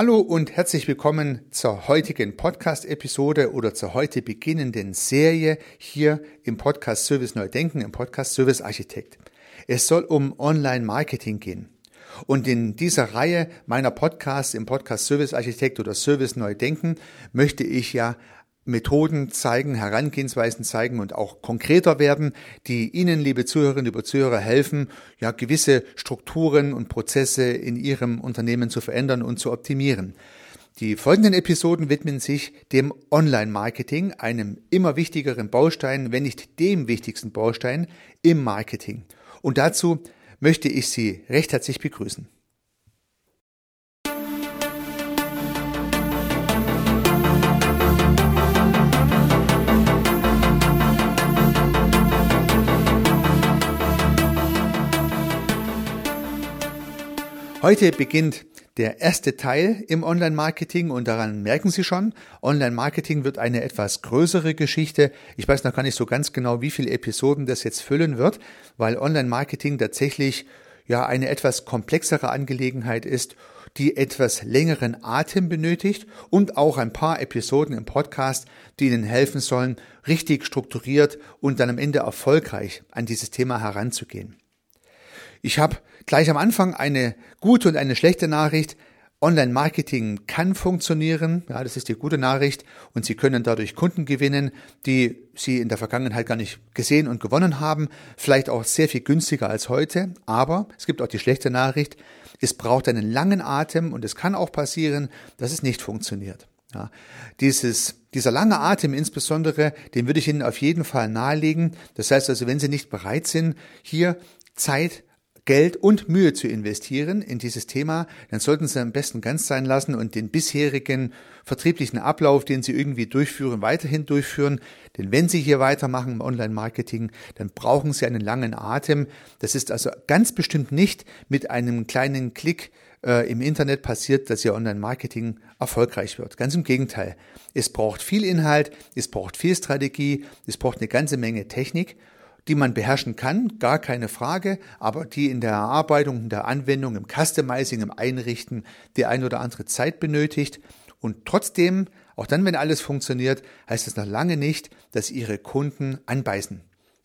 Hallo und herzlich willkommen zur heutigen Podcast-Episode oder zur heute beginnenden Serie hier im Podcast Service Neu Denken, im Podcast Service Architekt. Es soll um Online-Marketing gehen. Und in dieser Reihe meiner Podcasts im Podcast Service Architekt oder Service Neu Denken möchte ich ja Methoden zeigen, Herangehensweisen zeigen und auch konkreter werden, die Ihnen, liebe Zuhörerinnen, liebe Zuhörer, helfen, ja, gewisse Strukturen und Prozesse in Ihrem Unternehmen zu verändern und zu optimieren. Die folgenden Episoden widmen sich dem Online-Marketing, einem immer wichtigeren Baustein, wenn nicht dem wichtigsten Baustein im Marketing. Und dazu möchte ich Sie recht herzlich begrüßen. Heute beginnt der erste Teil im Online-Marketing und daran merken Sie schon, Online-Marketing wird eine etwas größere Geschichte. Ich weiß noch gar nicht so ganz genau, wie viele Episoden das jetzt füllen wird, weil Online-Marketing tatsächlich ja eine etwas komplexere Angelegenheit ist, die etwas längeren Atem benötigt und auch ein paar Episoden im Podcast, die Ihnen helfen sollen, richtig strukturiert und dann am Ende erfolgreich an dieses Thema heranzugehen. Ich habe gleich am Anfang eine gute und eine schlechte Nachricht. Online-Marketing kann funktionieren, ja, das ist die gute Nachricht, und Sie können dadurch Kunden gewinnen, die Sie in der Vergangenheit gar nicht gesehen und gewonnen haben, vielleicht auch sehr viel günstiger als heute, aber es gibt auch die schlechte Nachricht, es braucht einen langen Atem und es kann auch passieren, dass es nicht funktioniert. Ja, dieses, dieser lange Atem insbesondere, den würde ich Ihnen auf jeden Fall nahelegen. Das heißt also, wenn Sie nicht bereit sind, hier Zeit Geld und Mühe zu investieren in dieses Thema, dann sollten Sie am besten ganz sein lassen und den bisherigen vertrieblichen Ablauf, den Sie irgendwie durchführen, weiterhin durchführen. Denn wenn Sie hier weitermachen im Online-Marketing, dann brauchen Sie einen langen Atem. Das ist also ganz bestimmt nicht mit einem kleinen Klick äh, im Internet passiert, dass Ihr Online-Marketing erfolgreich wird. Ganz im Gegenteil. Es braucht viel Inhalt, es braucht viel Strategie, es braucht eine ganze Menge Technik die man beherrschen kann, gar keine Frage, aber die in der Erarbeitung, in der Anwendung, im Customizing, im Einrichten die ein oder andere Zeit benötigt. Und trotzdem, auch dann, wenn alles funktioniert, heißt es noch lange nicht, dass Ihre Kunden anbeißen.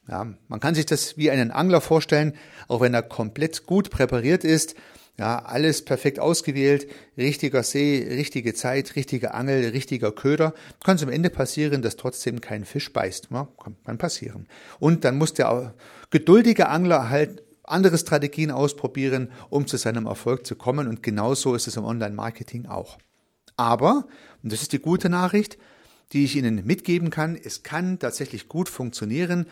Ja, man kann sich das wie einen Angler vorstellen, auch wenn er komplett gut präpariert ist, ja, alles perfekt ausgewählt, richtiger See, richtige Zeit, richtige Angel, richtiger Köder. Kann es am Ende passieren, dass trotzdem kein Fisch beißt. Ja, kann passieren. Und dann muss der geduldige Angler halt andere Strategien ausprobieren, um zu seinem Erfolg zu kommen. Und genauso ist es im Online-Marketing auch. Aber, und das ist die gute Nachricht, die ich Ihnen mitgeben kann, es kann tatsächlich gut funktionieren,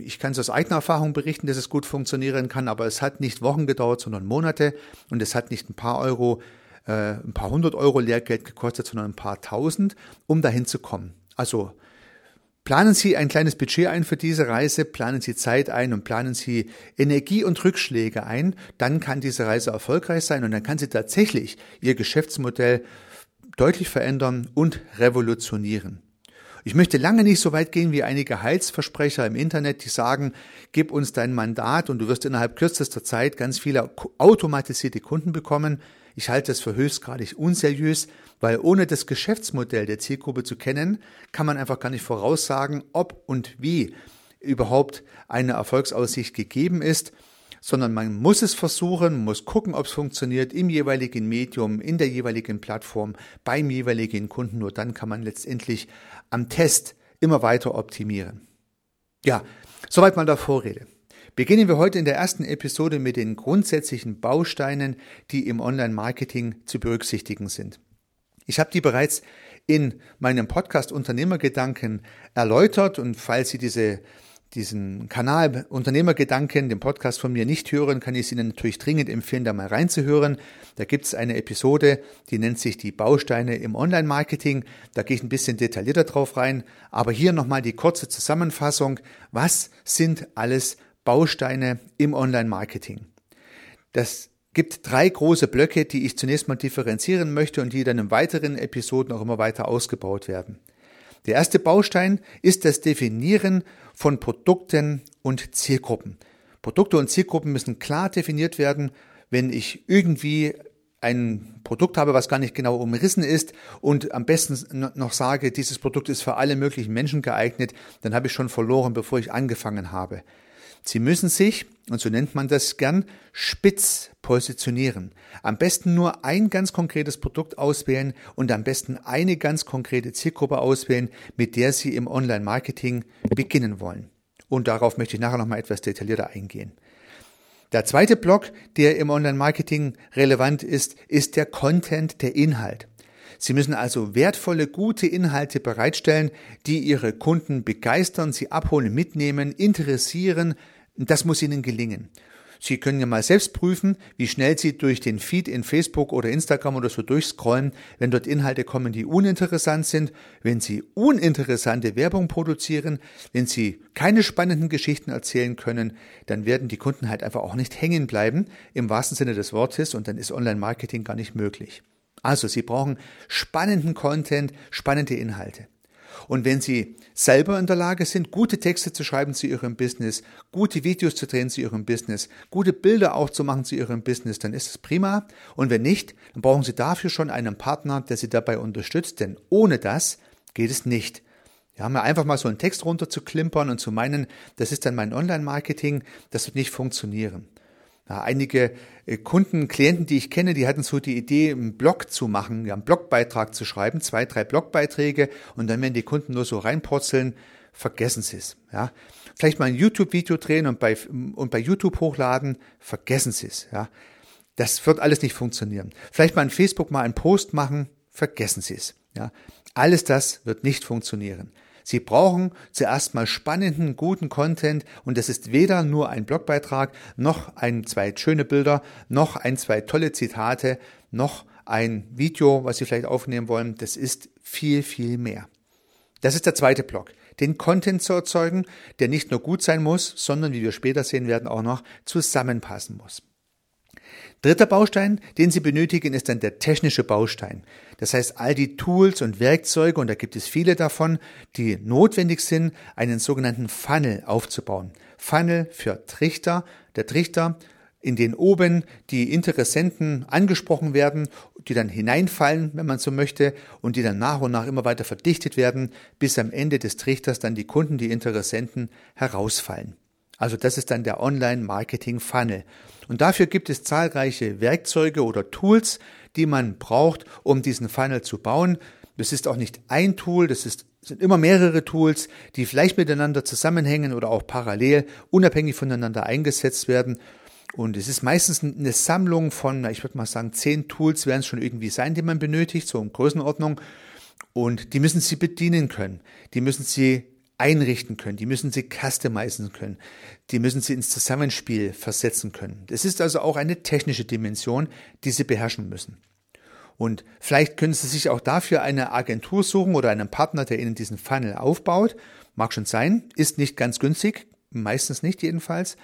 ich kann es aus eigener Erfahrung berichten, dass es gut funktionieren kann, aber es hat nicht Wochen gedauert, sondern Monate und es hat nicht ein paar Euro, äh, ein paar hundert Euro Lehrgeld gekostet, sondern ein paar tausend, um dahin zu kommen. Also planen Sie ein kleines Budget ein für diese Reise, planen Sie Zeit ein und planen Sie Energie und Rückschläge ein, dann kann diese Reise erfolgreich sein und dann kann sie tatsächlich Ihr Geschäftsmodell deutlich verändern und revolutionieren. Ich möchte lange nicht so weit gehen wie einige Heilsversprecher im Internet, die sagen, gib uns dein Mandat und du wirst innerhalb kürzester Zeit ganz viele automatisierte Kunden bekommen. Ich halte das für höchstgradig unseriös, weil ohne das Geschäftsmodell der Zielgruppe zu kennen, kann man einfach gar nicht voraussagen, ob und wie überhaupt eine Erfolgsaussicht gegeben ist sondern man muss es versuchen, muss gucken, ob es funktioniert im jeweiligen Medium, in der jeweiligen Plattform, beim jeweiligen Kunden. Nur dann kann man letztendlich am Test immer weiter optimieren. Ja, soweit mal der Vorrede. Beginnen wir heute in der ersten Episode mit den grundsätzlichen Bausteinen, die im Online-Marketing zu berücksichtigen sind. Ich habe die bereits in meinem Podcast Unternehmergedanken erläutert und falls Sie diese diesen Kanal Unternehmergedanken, den Podcast von mir nicht hören, kann ich Ihnen natürlich dringend empfehlen, da mal reinzuhören. Da gibt es eine Episode, die nennt sich die Bausteine im Online-Marketing. Da gehe ich ein bisschen detaillierter drauf rein. Aber hier nochmal die kurze Zusammenfassung. Was sind alles Bausteine im Online-Marketing? Das gibt drei große Blöcke, die ich zunächst mal differenzieren möchte und die dann in weiteren Episoden auch immer weiter ausgebaut werden. Der erste Baustein ist das Definieren von Produkten und Zielgruppen. Produkte und Zielgruppen müssen klar definiert werden. Wenn ich irgendwie ein Produkt habe, was gar nicht genau umrissen ist und am besten noch sage, dieses Produkt ist für alle möglichen Menschen geeignet, dann habe ich schon verloren, bevor ich angefangen habe. Sie müssen sich, und so nennt man das gern, spitz positionieren. Am besten nur ein ganz konkretes Produkt auswählen und am besten eine ganz konkrete Zielgruppe auswählen, mit der Sie im Online-Marketing beginnen wollen. Und darauf möchte ich nachher nochmal etwas detaillierter eingehen. Der zweite Block, der im Online-Marketing relevant ist, ist der Content, der Inhalt. Sie müssen also wertvolle, gute Inhalte bereitstellen, die Ihre Kunden begeistern, sie abholen, mitnehmen, interessieren. Das muss Ihnen gelingen. Sie können ja mal selbst prüfen, wie schnell Sie durch den Feed in Facebook oder Instagram oder so durchscrollen, wenn dort Inhalte kommen, die uninteressant sind, wenn Sie uninteressante Werbung produzieren, wenn Sie keine spannenden Geschichten erzählen können, dann werden die Kunden halt einfach auch nicht hängen bleiben, im wahrsten Sinne des Wortes, und dann ist Online-Marketing gar nicht möglich. Also, Sie brauchen spannenden Content, spannende Inhalte. Und wenn Sie selber in der Lage sind, gute Texte zu schreiben zu Ihrem Business, gute Videos zu drehen zu Ihrem Business, gute Bilder auch zu machen zu Ihrem Business, dann ist es prima. Und wenn nicht, dann brauchen Sie dafür schon einen Partner, der Sie dabei unterstützt, denn ohne das geht es nicht. Ja, mir einfach mal so einen Text runter zu klimpern und zu meinen, das ist dann mein Online-Marketing, das wird nicht funktionieren. Ja, einige äh, Kunden, Klienten, die ich kenne, die hatten so die Idee, einen Blog zu machen, ja, einen Blogbeitrag zu schreiben, zwei, drei Blogbeiträge und dann, wenn die Kunden nur so reinpurzeln, vergessen sie es. Ja. Vielleicht mal ein YouTube-Video drehen und bei, und bei YouTube hochladen, vergessen sie es. Ja. Das wird alles nicht funktionieren. Vielleicht mal in Facebook mal einen Post machen, vergessen sie es. Ja. Alles das wird nicht funktionieren. Sie brauchen zuerst mal spannenden, guten Content und das ist weder nur ein Blogbeitrag, noch ein, zwei schöne Bilder, noch ein, zwei tolle Zitate, noch ein Video, was Sie vielleicht aufnehmen wollen. Das ist viel, viel mehr. Das ist der zweite Block. Den Content zu erzeugen, der nicht nur gut sein muss, sondern, wie wir später sehen werden, auch noch zusammenpassen muss. Dritter Baustein, den Sie benötigen, ist dann der technische Baustein. Das heißt, all die Tools und Werkzeuge, und da gibt es viele davon, die notwendig sind, einen sogenannten Funnel aufzubauen. Funnel für Trichter. Der Trichter, in den oben die Interessenten angesprochen werden, die dann hineinfallen, wenn man so möchte, und die dann nach und nach immer weiter verdichtet werden, bis am Ende des Trichters dann die Kunden, die Interessenten herausfallen. Also das ist dann der Online-Marketing-Funnel. Und dafür gibt es zahlreiche Werkzeuge oder Tools, die man braucht, um diesen Funnel zu bauen. Das ist auch nicht ein Tool, das ist, sind immer mehrere Tools, die vielleicht miteinander zusammenhängen oder auch parallel, unabhängig voneinander eingesetzt werden. Und es ist meistens eine Sammlung von, ich würde mal sagen, zehn Tools werden es schon irgendwie sein, die man benötigt, so in Größenordnung. Und die müssen Sie bedienen können. Die müssen Sie einrichten können, die müssen sie customizen können, die müssen sie ins Zusammenspiel versetzen können. Das ist also auch eine technische Dimension, die sie beherrschen müssen. Und vielleicht können Sie sich auch dafür eine Agentur suchen oder einen Partner, der Ihnen diesen Funnel aufbaut. Mag schon sein, ist nicht ganz günstig, meistens nicht jedenfalls.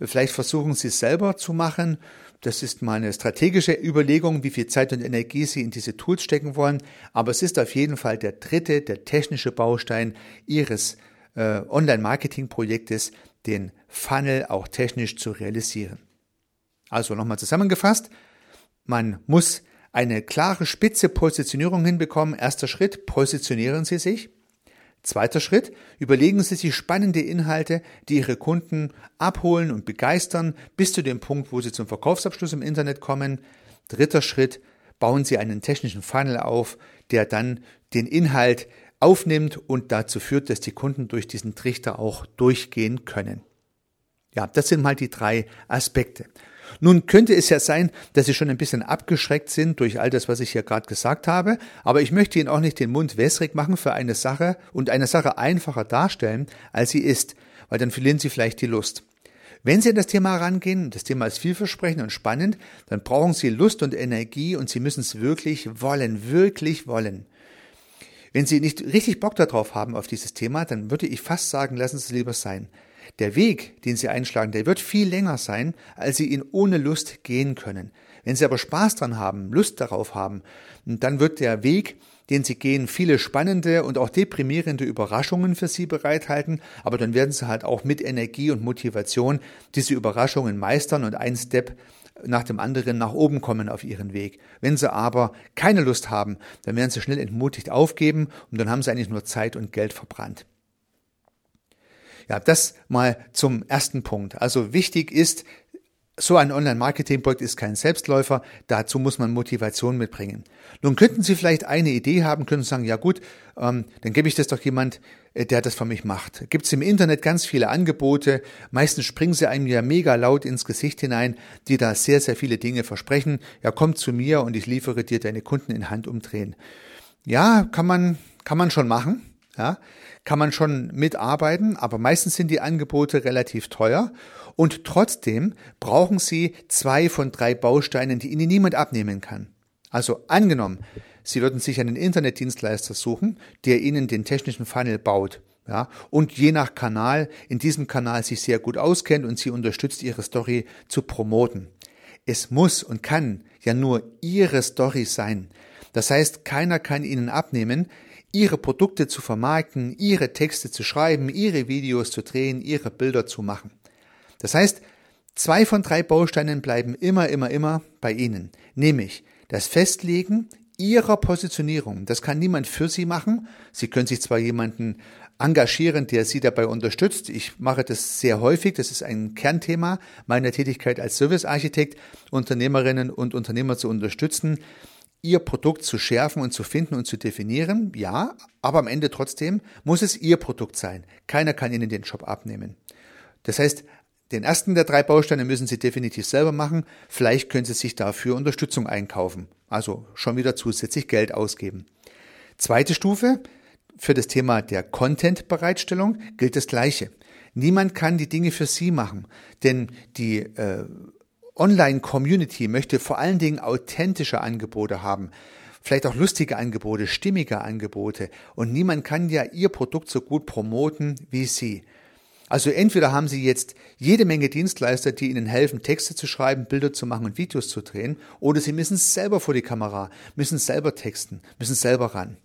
Vielleicht versuchen Sie es selber zu machen das ist mal eine strategische Überlegung, wie viel Zeit und Energie Sie in diese Tools stecken wollen. Aber es ist auf jeden Fall der dritte, der technische Baustein Ihres äh, Online-Marketing-Projektes, den Funnel auch technisch zu realisieren. Also nochmal zusammengefasst. Man muss eine klare spitze Positionierung hinbekommen. Erster Schritt, positionieren Sie sich. Zweiter Schritt, überlegen Sie sich spannende Inhalte, die Ihre Kunden abholen und begeistern, bis zu dem Punkt, wo sie zum Verkaufsabschluss im Internet kommen. Dritter Schritt, bauen Sie einen technischen Funnel auf, der dann den Inhalt aufnimmt und dazu führt, dass die Kunden durch diesen Trichter auch durchgehen können. Ja, das sind mal die drei Aspekte. Nun könnte es ja sein, dass Sie schon ein bisschen abgeschreckt sind durch all das, was ich hier gerade gesagt habe, aber ich möchte Ihnen auch nicht den Mund wässrig machen für eine Sache und eine Sache einfacher darstellen, als sie ist, weil dann verlieren Sie vielleicht die Lust. Wenn Sie an das Thema herangehen, das Thema ist vielversprechend und spannend, dann brauchen Sie Lust und Energie und Sie müssen es wirklich wollen, wirklich wollen. Wenn Sie nicht richtig Bock darauf haben auf dieses Thema, dann würde ich fast sagen, lassen Sie es lieber sein. Der Weg, den Sie einschlagen, der wird viel länger sein, als Sie ihn ohne Lust gehen können. Wenn Sie aber Spaß dran haben, Lust darauf haben, dann wird der Weg, den Sie gehen, viele spannende und auch deprimierende Überraschungen für Sie bereithalten, aber dann werden Sie halt auch mit Energie und Motivation diese Überraschungen meistern und ein Step nach dem anderen nach oben kommen auf ihren Weg. Wenn sie aber keine Lust haben, dann werden sie schnell entmutigt aufgeben und dann haben sie eigentlich nur Zeit und Geld verbrannt. Ja, das mal zum ersten Punkt. Also wichtig ist, so ein Online-Marketing-Projekt ist kein Selbstläufer, dazu muss man Motivation mitbringen. Nun könnten Sie vielleicht eine Idee haben, können sagen, ja gut, ähm, dann gebe ich das doch jemand, äh, der das für mich macht. Gibt es im Internet ganz viele Angebote, meistens springen sie einem ja mega laut ins Gesicht hinein, die da sehr, sehr viele Dinge versprechen. Ja, komm zu mir und ich liefere dir deine Kunden in Hand umdrehen. Ja, kann man, kann man schon machen. Ja, kann man schon mitarbeiten, aber meistens sind die Angebote relativ teuer und trotzdem brauchen Sie zwei von drei Bausteinen, die Ihnen niemand abnehmen kann. Also angenommen, Sie würden sich einen Internetdienstleister suchen, der Ihnen den technischen Funnel baut. Ja, und je nach Kanal, in diesem Kanal sich sehr gut auskennt und Sie unterstützt, Ihre Story zu promoten. Es muss und kann ja nur Ihre Story sein. Das heißt, keiner kann Ihnen abnehmen, ihre Produkte zu vermarkten, ihre Texte zu schreiben, ihre Videos zu drehen, ihre Bilder zu machen. Das heißt, zwei von drei Bausteinen bleiben immer, immer, immer bei Ihnen, nämlich das Festlegen Ihrer Positionierung. Das kann niemand für Sie machen. Sie können sich zwar jemanden engagieren, der Sie dabei unterstützt. Ich mache das sehr häufig. Das ist ein Kernthema meiner Tätigkeit als Servicearchitekt, Unternehmerinnen und Unternehmer zu unterstützen, Ihr Produkt zu schärfen und zu finden und zu definieren, ja, aber am Ende trotzdem muss es Ihr Produkt sein. Keiner kann Ihnen den Job abnehmen. Das heißt, den ersten der drei Bausteine müssen Sie definitiv selber machen. Vielleicht können Sie sich dafür Unterstützung einkaufen. Also schon wieder zusätzlich Geld ausgeben. Zweite Stufe, für das Thema der Content-Bereitstellung gilt das Gleiche. Niemand kann die Dinge für Sie machen, denn die äh, Online-Community möchte vor allen Dingen authentische Angebote haben, vielleicht auch lustige Angebote, stimmige Angebote und niemand kann ja ihr Produkt so gut promoten wie Sie. Also entweder haben Sie jetzt jede Menge Dienstleister, die Ihnen helfen, Texte zu schreiben, Bilder zu machen und Videos zu drehen, oder Sie müssen selber vor die Kamera, müssen selber texten, müssen selber ran.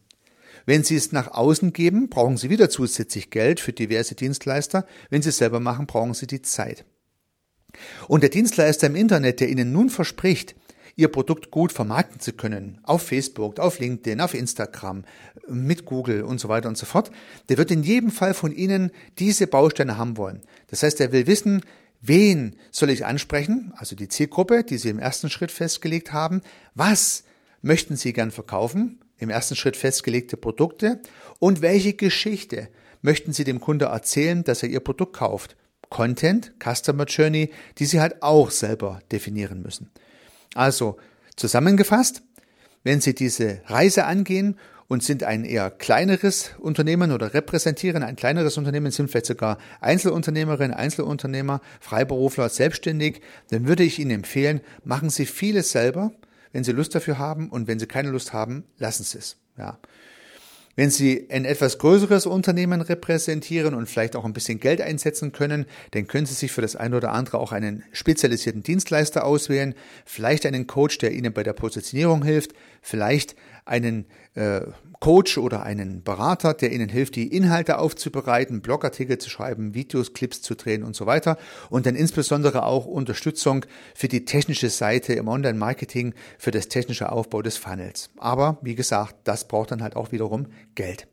Wenn Sie es nach außen geben, brauchen Sie wieder zusätzlich Geld für diverse Dienstleister. Wenn Sie es selber machen, brauchen Sie die Zeit. Und der Dienstleister im Internet, der Ihnen nun verspricht, Ihr Produkt gut vermarkten zu können, auf Facebook, auf LinkedIn, auf Instagram, mit Google und so weiter und so fort, der wird in jedem Fall von Ihnen diese Bausteine haben wollen. Das heißt, er will wissen, wen soll ich ansprechen, also die Zielgruppe, die Sie im ersten Schritt festgelegt haben, was möchten Sie gern verkaufen, im ersten Schritt festgelegte Produkte und welche Geschichte möchten Sie dem Kunde erzählen, dass er Ihr Produkt kauft. Content, Customer Journey, die Sie halt auch selber definieren müssen. Also zusammengefasst, wenn Sie diese Reise angehen und sind ein eher kleineres Unternehmen oder repräsentieren ein kleineres Unternehmen, sind vielleicht sogar Einzelunternehmerin, Einzelunternehmer, Freiberufler, selbstständig, dann würde ich Ihnen empfehlen, machen Sie vieles selber, wenn Sie Lust dafür haben und wenn Sie keine Lust haben, lassen Sie es. Ja. Wenn Sie ein etwas größeres Unternehmen repräsentieren und vielleicht auch ein bisschen Geld einsetzen können, dann können Sie sich für das eine oder andere auch einen spezialisierten Dienstleister auswählen, vielleicht einen Coach, der Ihnen bei der Positionierung hilft, vielleicht einen äh, Coach oder einen Berater, der Ihnen hilft, die Inhalte aufzubereiten, Blogartikel zu schreiben, Videos, Clips zu drehen und so weiter. Und dann insbesondere auch Unterstützung für die technische Seite im Online-Marketing, für das technische Aufbau des Funnels. Aber wie gesagt, das braucht dann halt auch wiederum Geld.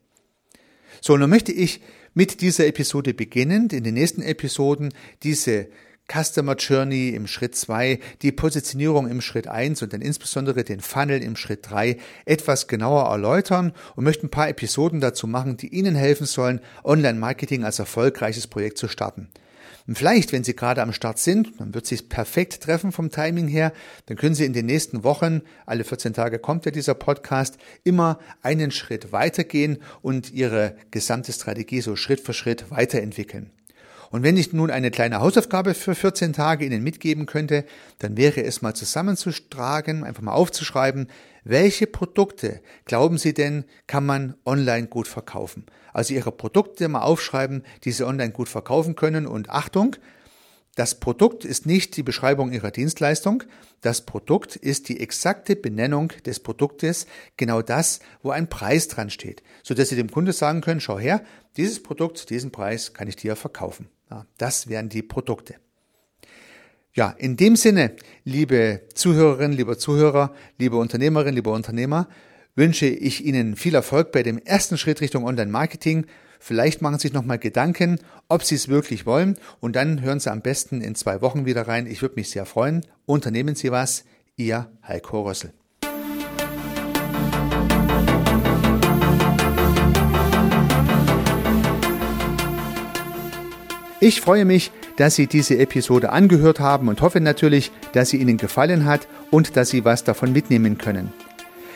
So, nun möchte ich mit dieser Episode beginnend in den nächsten Episoden diese Customer Journey im Schritt 2, die Positionierung im Schritt 1 und dann insbesondere den Funnel im Schritt 3 etwas genauer erläutern und möchte ein paar Episoden dazu machen, die Ihnen helfen sollen, Online-Marketing als erfolgreiches Projekt zu starten. Und vielleicht, wenn Sie gerade am Start sind, dann wird sich perfekt treffen vom Timing her, dann können Sie in den nächsten Wochen, alle 14 Tage kommt ja dieser Podcast, immer einen Schritt weitergehen und Ihre gesamte Strategie so Schritt für Schritt weiterentwickeln. Und wenn ich nun eine kleine Hausaufgabe für 14 Tage Ihnen mitgeben könnte, dann wäre es mal zusammenzutragen, einfach mal aufzuschreiben, welche Produkte glauben Sie denn, kann man online gut verkaufen? Also Ihre Produkte mal aufschreiben, die Sie online gut verkaufen können. Und Achtung, das Produkt ist nicht die Beschreibung Ihrer Dienstleistung. Das Produkt ist die exakte Benennung des Produktes, genau das, wo ein Preis dran steht, so dass Sie dem Kunde sagen können, schau her, dieses Produkt, diesen Preis kann ich dir verkaufen. Das wären die Produkte. Ja, in dem Sinne, liebe Zuhörerinnen, lieber Zuhörer, liebe Unternehmerinnen, lieber Unternehmer, wünsche ich Ihnen viel Erfolg bei dem ersten Schritt Richtung Online-Marketing. Vielleicht machen Sie sich nochmal Gedanken, ob Sie es wirklich wollen und dann hören Sie am besten in zwei Wochen wieder rein. Ich würde mich sehr freuen. Unternehmen Sie was. Ihr Heiko Rössel. Ich freue mich, dass Sie diese Episode angehört haben und hoffe natürlich, dass sie Ihnen gefallen hat und dass Sie was davon mitnehmen können.